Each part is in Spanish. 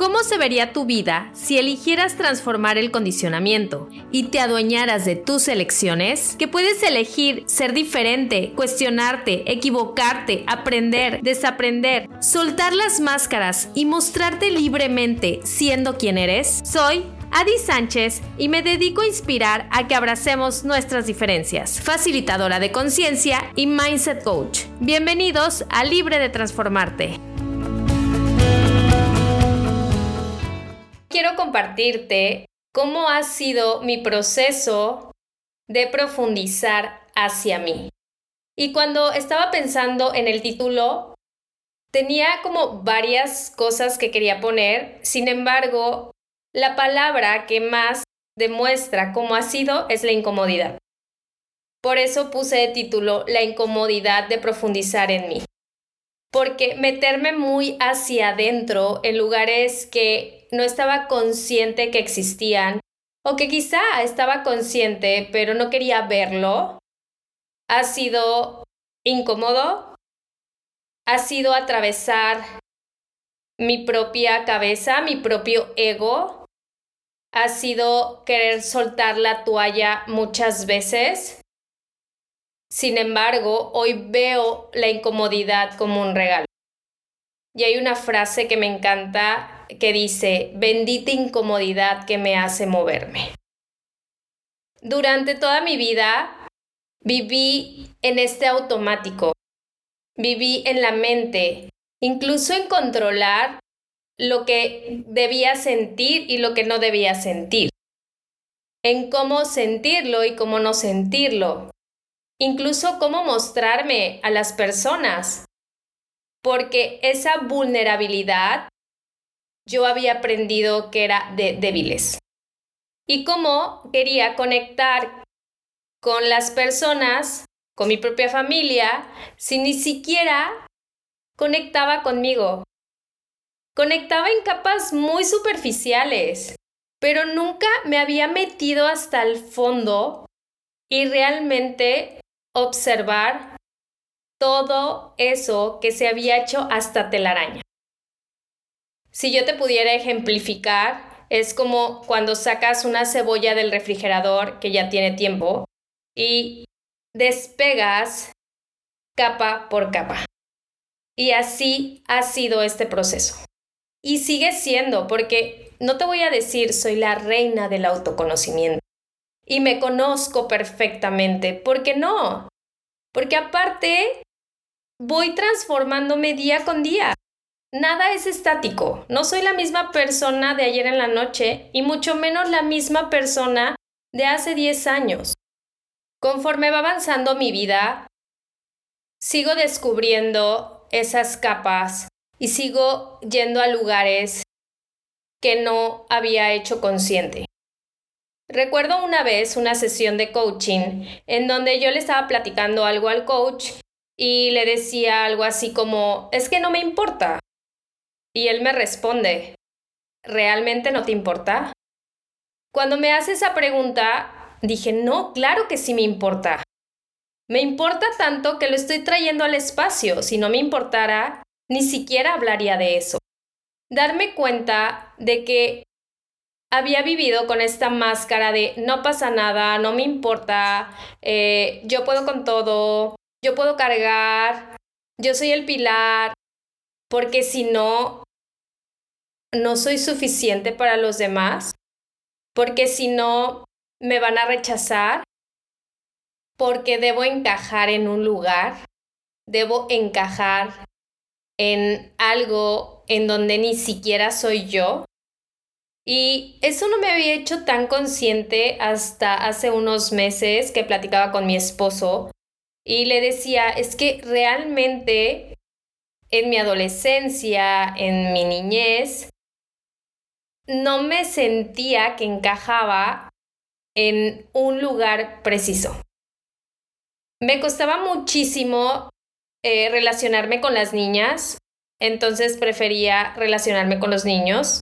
¿Cómo se vería tu vida si eligieras transformar el condicionamiento y te adueñaras de tus elecciones? Que puedes elegir ser diferente, cuestionarte, equivocarte, aprender, desaprender, soltar las máscaras y mostrarte libremente siendo quien eres. Soy Adi Sánchez y me dedico a inspirar a que abracemos nuestras diferencias. Facilitadora de conciencia y mindset coach. Bienvenidos a Libre de Transformarte. Compartirte cómo ha sido mi proceso de profundizar hacia mí. Y cuando estaba pensando en el título, tenía como varias cosas que quería poner, sin embargo, la palabra que más demuestra cómo ha sido es la incomodidad. Por eso puse de título La incomodidad de profundizar en mí. Porque meterme muy hacia adentro en lugares que no estaba consciente que existían o que quizá estaba consciente pero no quería verlo, ha sido incómodo, ha sido atravesar mi propia cabeza, mi propio ego, ha sido querer soltar la toalla muchas veces. Sin embargo, hoy veo la incomodidad como un regalo. Y hay una frase que me encanta que dice, bendita incomodidad que me hace moverme. Durante toda mi vida viví en este automático, viví en la mente, incluso en controlar lo que debía sentir y lo que no debía sentir, en cómo sentirlo y cómo no sentirlo, incluso cómo mostrarme a las personas, porque esa vulnerabilidad yo había aprendido que era de débiles. Y cómo quería conectar con las personas, con mi propia familia, si ni siquiera conectaba conmigo. Conectaba en capas muy superficiales, pero nunca me había metido hasta el fondo y realmente observar todo eso que se había hecho hasta telaraña. Si yo te pudiera ejemplificar, es como cuando sacas una cebolla del refrigerador que ya tiene tiempo y despegas capa por capa. Y así ha sido este proceso. Y sigue siendo, porque no te voy a decir soy la reina del autoconocimiento y me conozco perfectamente, porque no. Porque aparte voy transformándome día con día. Nada es estático. No soy la misma persona de ayer en la noche y mucho menos la misma persona de hace 10 años. Conforme va avanzando mi vida, sigo descubriendo esas capas y sigo yendo a lugares que no había hecho consciente. Recuerdo una vez una sesión de coaching en donde yo le estaba platicando algo al coach y le decía algo así como, es que no me importa, y él me responde, ¿realmente no te importa? Cuando me hace esa pregunta, dije, no, claro que sí me importa. Me importa tanto que lo estoy trayendo al espacio. Si no me importara, ni siquiera hablaría de eso. Darme cuenta de que había vivido con esta máscara de no pasa nada, no me importa, eh, yo puedo con todo, yo puedo cargar, yo soy el pilar, porque si no, no soy suficiente para los demás, porque si no, me van a rechazar, porque debo encajar en un lugar, debo encajar en algo en donde ni siquiera soy yo. Y eso no me había hecho tan consciente hasta hace unos meses que platicaba con mi esposo y le decía, es que realmente en mi adolescencia, en mi niñez, no me sentía que encajaba en un lugar preciso. Me costaba muchísimo eh, relacionarme con las niñas, entonces prefería relacionarme con los niños.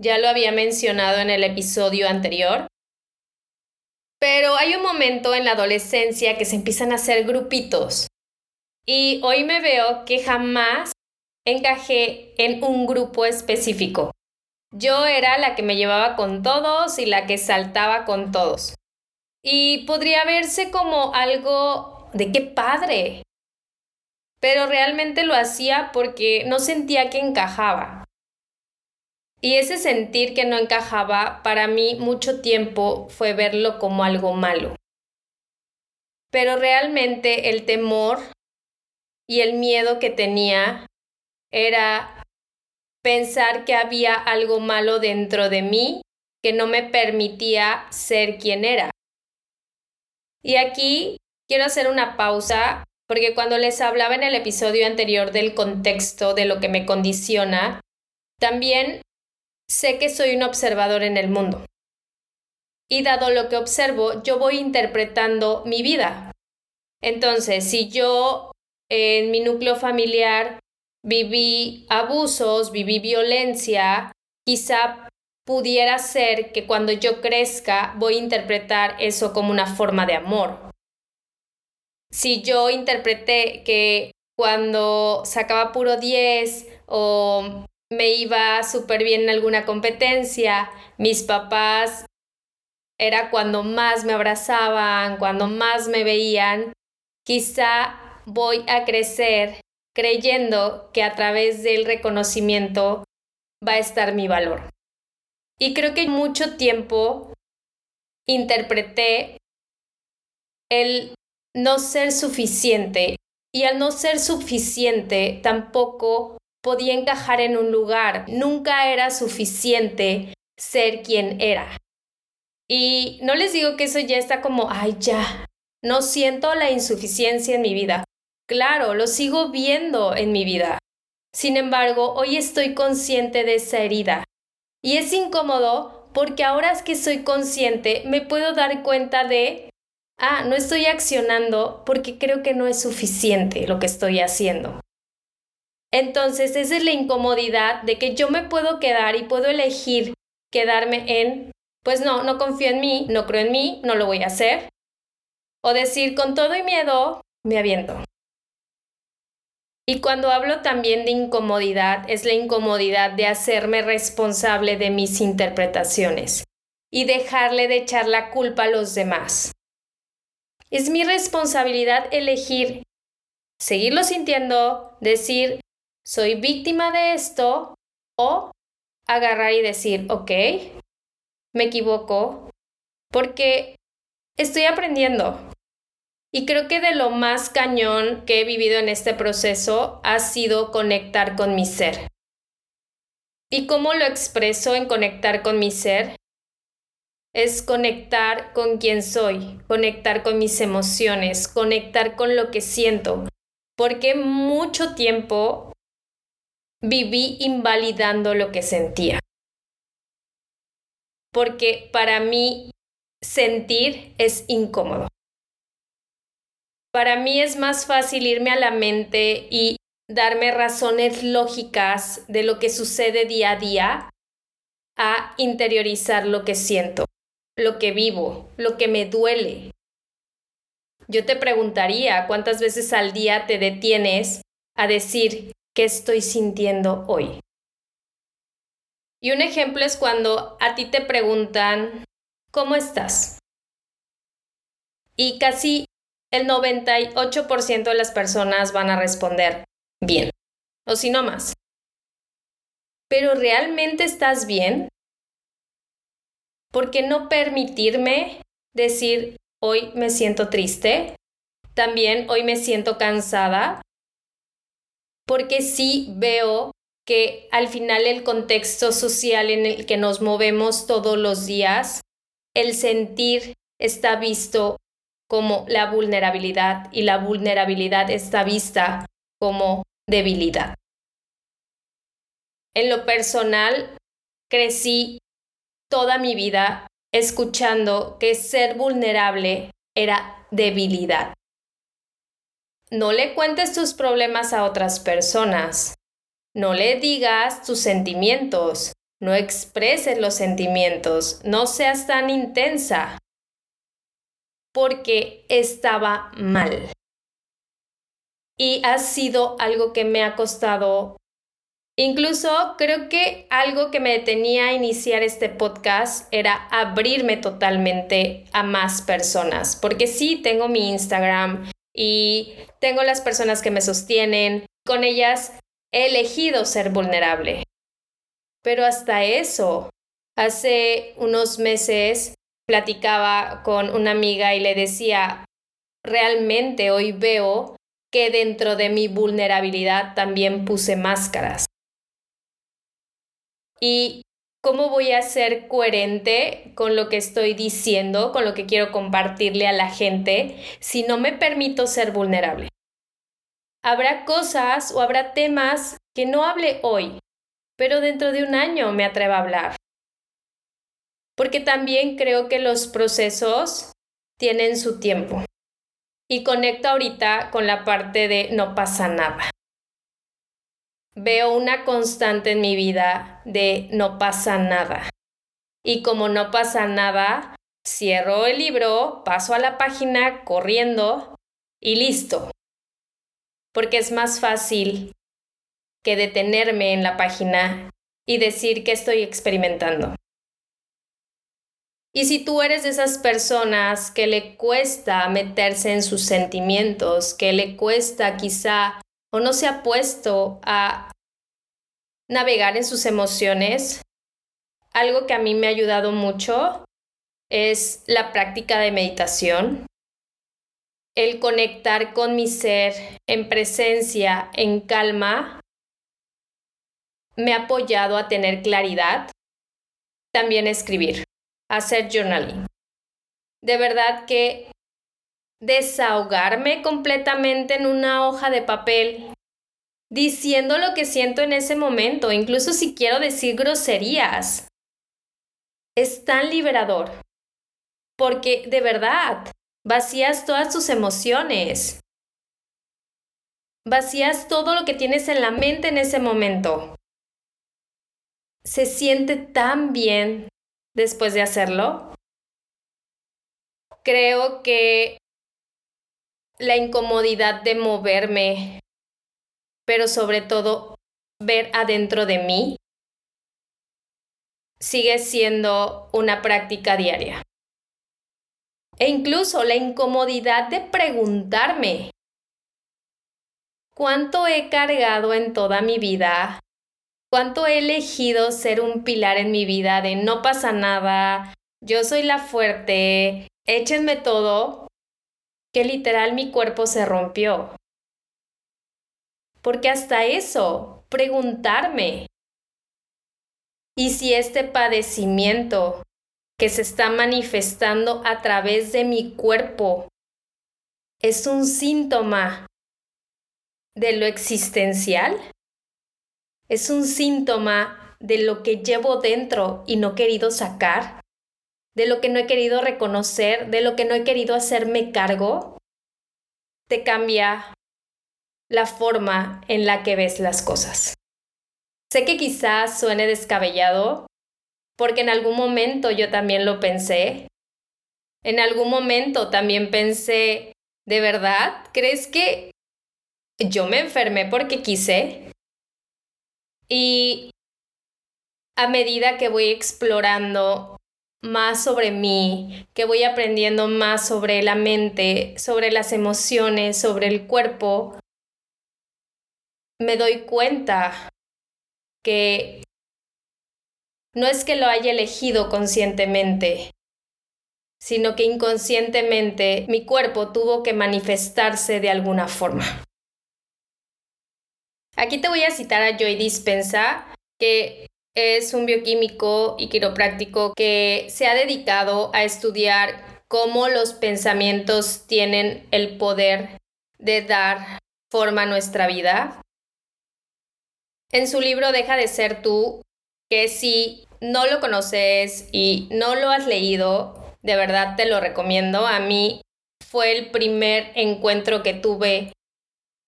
Ya lo había mencionado en el episodio anterior. Pero hay un momento en la adolescencia que se empiezan a hacer grupitos y hoy me veo que jamás encajé en un grupo específico. Yo era la que me llevaba con todos y la que saltaba con todos. Y podría verse como algo de qué padre. Pero realmente lo hacía porque no sentía que encajaba. Y ese sentir que no encajaba para mí mucho tiempo fue verlo como algo malo. Pero realmente el temor y el miedo que tenía era pensar que había algo malo dentro de mí que no me permitía ser quien era. Y aquí quiero hacer una pausa porque cuando les hablaba en el episodio anterior del contexto de lo que me condiciona, también sé que soy un observador en el mundo. Y dado lo que observo, yo voy interpretando mi vida. Entonces, si yo en mi núcleo familiar viví abusos, viví violencia, quizá pudiera ser que cuando yo crezca voy a interpretar eso como una forma de amor. Si yo interpreté que cuando sacaba puro 10 o me iba súper bien en alguna competencia, mis papás era cuando más me abrazaban, cuando más me veían, quizá voy a crecer creyendo que a través del reconocimiento va a estar mi valor. Y creo que mucho tiempo interpreté el no ser suficiente y al no ser suficiente tampoco podía encajar en un lugar, nunca era suficiente ser quien era. Y no les digo que eso ya está como, ay, ya, no siento la insuficiencia en mi vida. Claro, lo sigo viendo en mi vida. Sin embargo, hoy estoy consciente de esa herida. Y es incómodo porque ahora que soy consciente, me puedo dar cuenta de, ah, no estoy accionando porque creo que no es suficiente lo que estoy haciendo. Entonces, esa es la incomodidad de que yo me puedo quedar y puedo elegir quedarme en, pues no, no confío en mí, no creo en mí, no lo voy a hacer. O decir, con todo y miedo, me aviento. Y cuando hablo también de incomodidad, es la incomodidad de hacerme responsable de mis interpretaciones y dejarle de echar la culpa a los demás. Es mi responsabilidad elegir seguirlo sintiendo, decir, soy víctima de esto o agarrar y decir, ok, me equivoco porque estoy aprendiendo. Y creo que de lo más cañón que he vivido en este proceso ha sido conectar con mi ser. ¿Y cómo lo expreso en conectar con mi ser? Es conectar con quien soy, conectar con mis emociones, conectar con lo que siento. Porque mucho tiempo viví invalidando lo que sentía. Porque para mí sentir es incómodo. Para mí es más fácil irme a la mente y darme razones lógicas de lo que sucede día a día a interiorizar lo que siento, lo que vivo, lo que me duele. Yo te preguntaría cuántas veces al día te detienes a decir, ¿Qué estoy sintiendo hoy? Y un ejemplo es cuando a ti te preguntan, ¿cómo estás? Y casi el 98% de las personas van a responder bien, o si no más. Pero ¿realmente estás bien? ¿Por qué no permitirme decir, hoy me siento triste? También hoy me siento cansada porque sí veo que al final el contexto social en el que nos movemos todos los días, el sentir está visto como la vulnerabilidad y la vulnerabilidad está vista como debilidad. En lo personal, crecí toda mi vida escuchando que ser vulnerable era debilidad. No le cuentes tus problemas a otras personas. No le digas tus sentimientos. No expreses los sentimientos. No seas tan intensa. Porque estaba mal. Y ha sido algo que me ha costado Incluso creo que algo que me detenía a iniciar este podcast era abrirme totalmente a más personas, porque sí tengo mi Instagram y tengo las personas que me sostienen, con ellas he elegido ser vulnerable. Pero hasta eso, hace unos meses platicaba con una amiga y le decía, realmente hoy veo que dentro de mi vulnerabilidad también puse máscaras. ¿Y cómo voy a ser coherente con lo que estoy diciendo, con lo que quiero compartirle a la gente, si no me permito ser vulnerable? Habrá cosas o habrá temas que no hable hoy, pero dentro de un año me atrevo a hablar. Porque también creo que los procesos tienen su tiempo. Y conecto ahorita con la parte de no pasa nada veo una constante en mi vida de no pasa nada. Y como no pasa nada, cierro el libro, paso a la página corriendo y listo. Porque es más fácil que detenerme en la página y decir que estoy experimentando. Y si tú eres de esas personas que le cuesta meterse en sus sentimientos, que le cuesta quizá o no se ha puesto a navegar en sus emociones, algo que a mí me ha ayudado mucho es la práctica de meditación, el conectar con mi ser en presencia, en calma, me ha apoyado a tener claridad, también escribir, hacer journaling. De verdad que desahogarme completamente en una hoja de papel, diciendo lo que siento en ese momento, incluso si quiero decir groserías. Es tan liberador, porque de verdad vacías todas tus emociones, vacías todo lo que tienes en la mente en ese momento. Se siente tan bien después de hacerlo. Creo que la incomodidad de moverme, pero sobre todo ver adentro de mí, sigue siendo una práctica diaria. E incluso la incomodidad de preguntarme, ¿cuánto he cargado en toda mi vida? ¿Cuánto he elegido ser un pilar en mi vida de no pasa nada, yo soy la fuerte, échenme todo? que literal mi cuerpo se rompió. Porque hasta eso, preguntarme, ¿y si este padecimiento que se está manifestando a través de mi cuerpo es un síntoma de lo existencial? ¿Es un síntoma de lo que llevo dentro y no he querido sacar? de lo que no he querido reconocer, de lo que no he querido hacerme cargo, te cambia la forma en la que ves las cosas. Sé que quizás suene descabellado, porque en algún momento yo también lo pensé. En algún momento también pensé, ¿de verdad? ¿Crees que yo me enfermé porque quise? Y a medida que voy explorando más sobre mí, que voy aprendiendo más sobre la mente, sobre las emociones, sobre el cuerpo, me doy cuenta que no es que lo haya elegido conscientemente, sino que inconscientemente mi cuerpo tuvo que manifestarse de alguna forma. Aquí te voy a citar a Joy Dispensa, que es un bioquímico y quiropráctico que se ha dedicado a estudiar cómo los pensamientos tienen el poder de dar forma a nuestra vida. En su libro Deja de ser tú, que si no lo conoces y no lo has leído, de verdad te lo recomiendo. A mí fue el primer encuentro que tuve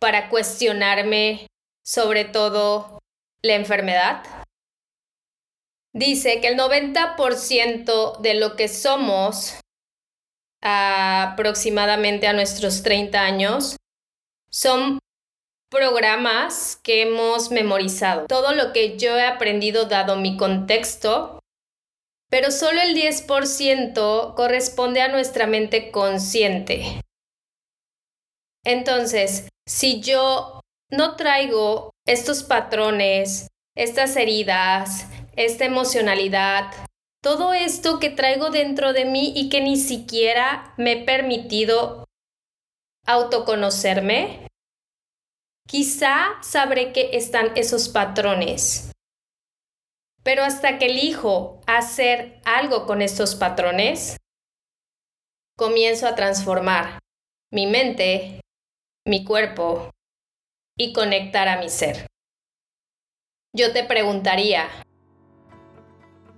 para cuestionarme sobre todo la enfermedad dice que el 90% de lo que somos aproximadamente a nuestros 30 años son programas que hemos memorizado, todo lo que yo he aprendido dado mi contexto, pero solo el 10% corresponde a nuestra mente consciente. Entonces, si yo no traigo estos patrones, estas heridas, esta emocionalidad, todo esto que traigo dentro de mí y que ni siquiera me he permitido autoconocerme, quizá sabré que están esos patrones. Pero hasta que elijo hacer algo con estos patrones, comienzo a transformar mi mente, mi cuerpo y conectar a mi ser. Yo te preguntaría,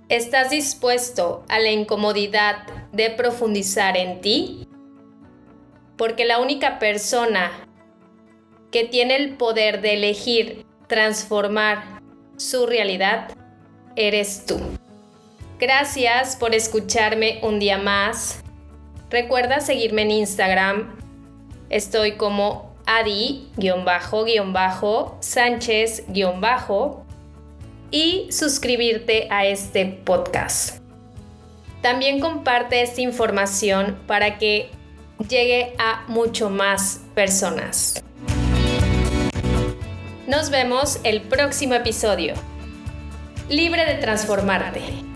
¿estás dispuesto a la incomodidad de profundizar en ti? Porque la única persona que tiene el poder de elegir transformar su realidad eres tú. Gracias por escucharme un día más. Recuerda seguirme en Instagram. Estoy como adi-sánchez- y suscribirte a este podcast. También comparte esta información para que llegue a mucho más personas. Nos vemos el próximo episodio. Libre de transformarte.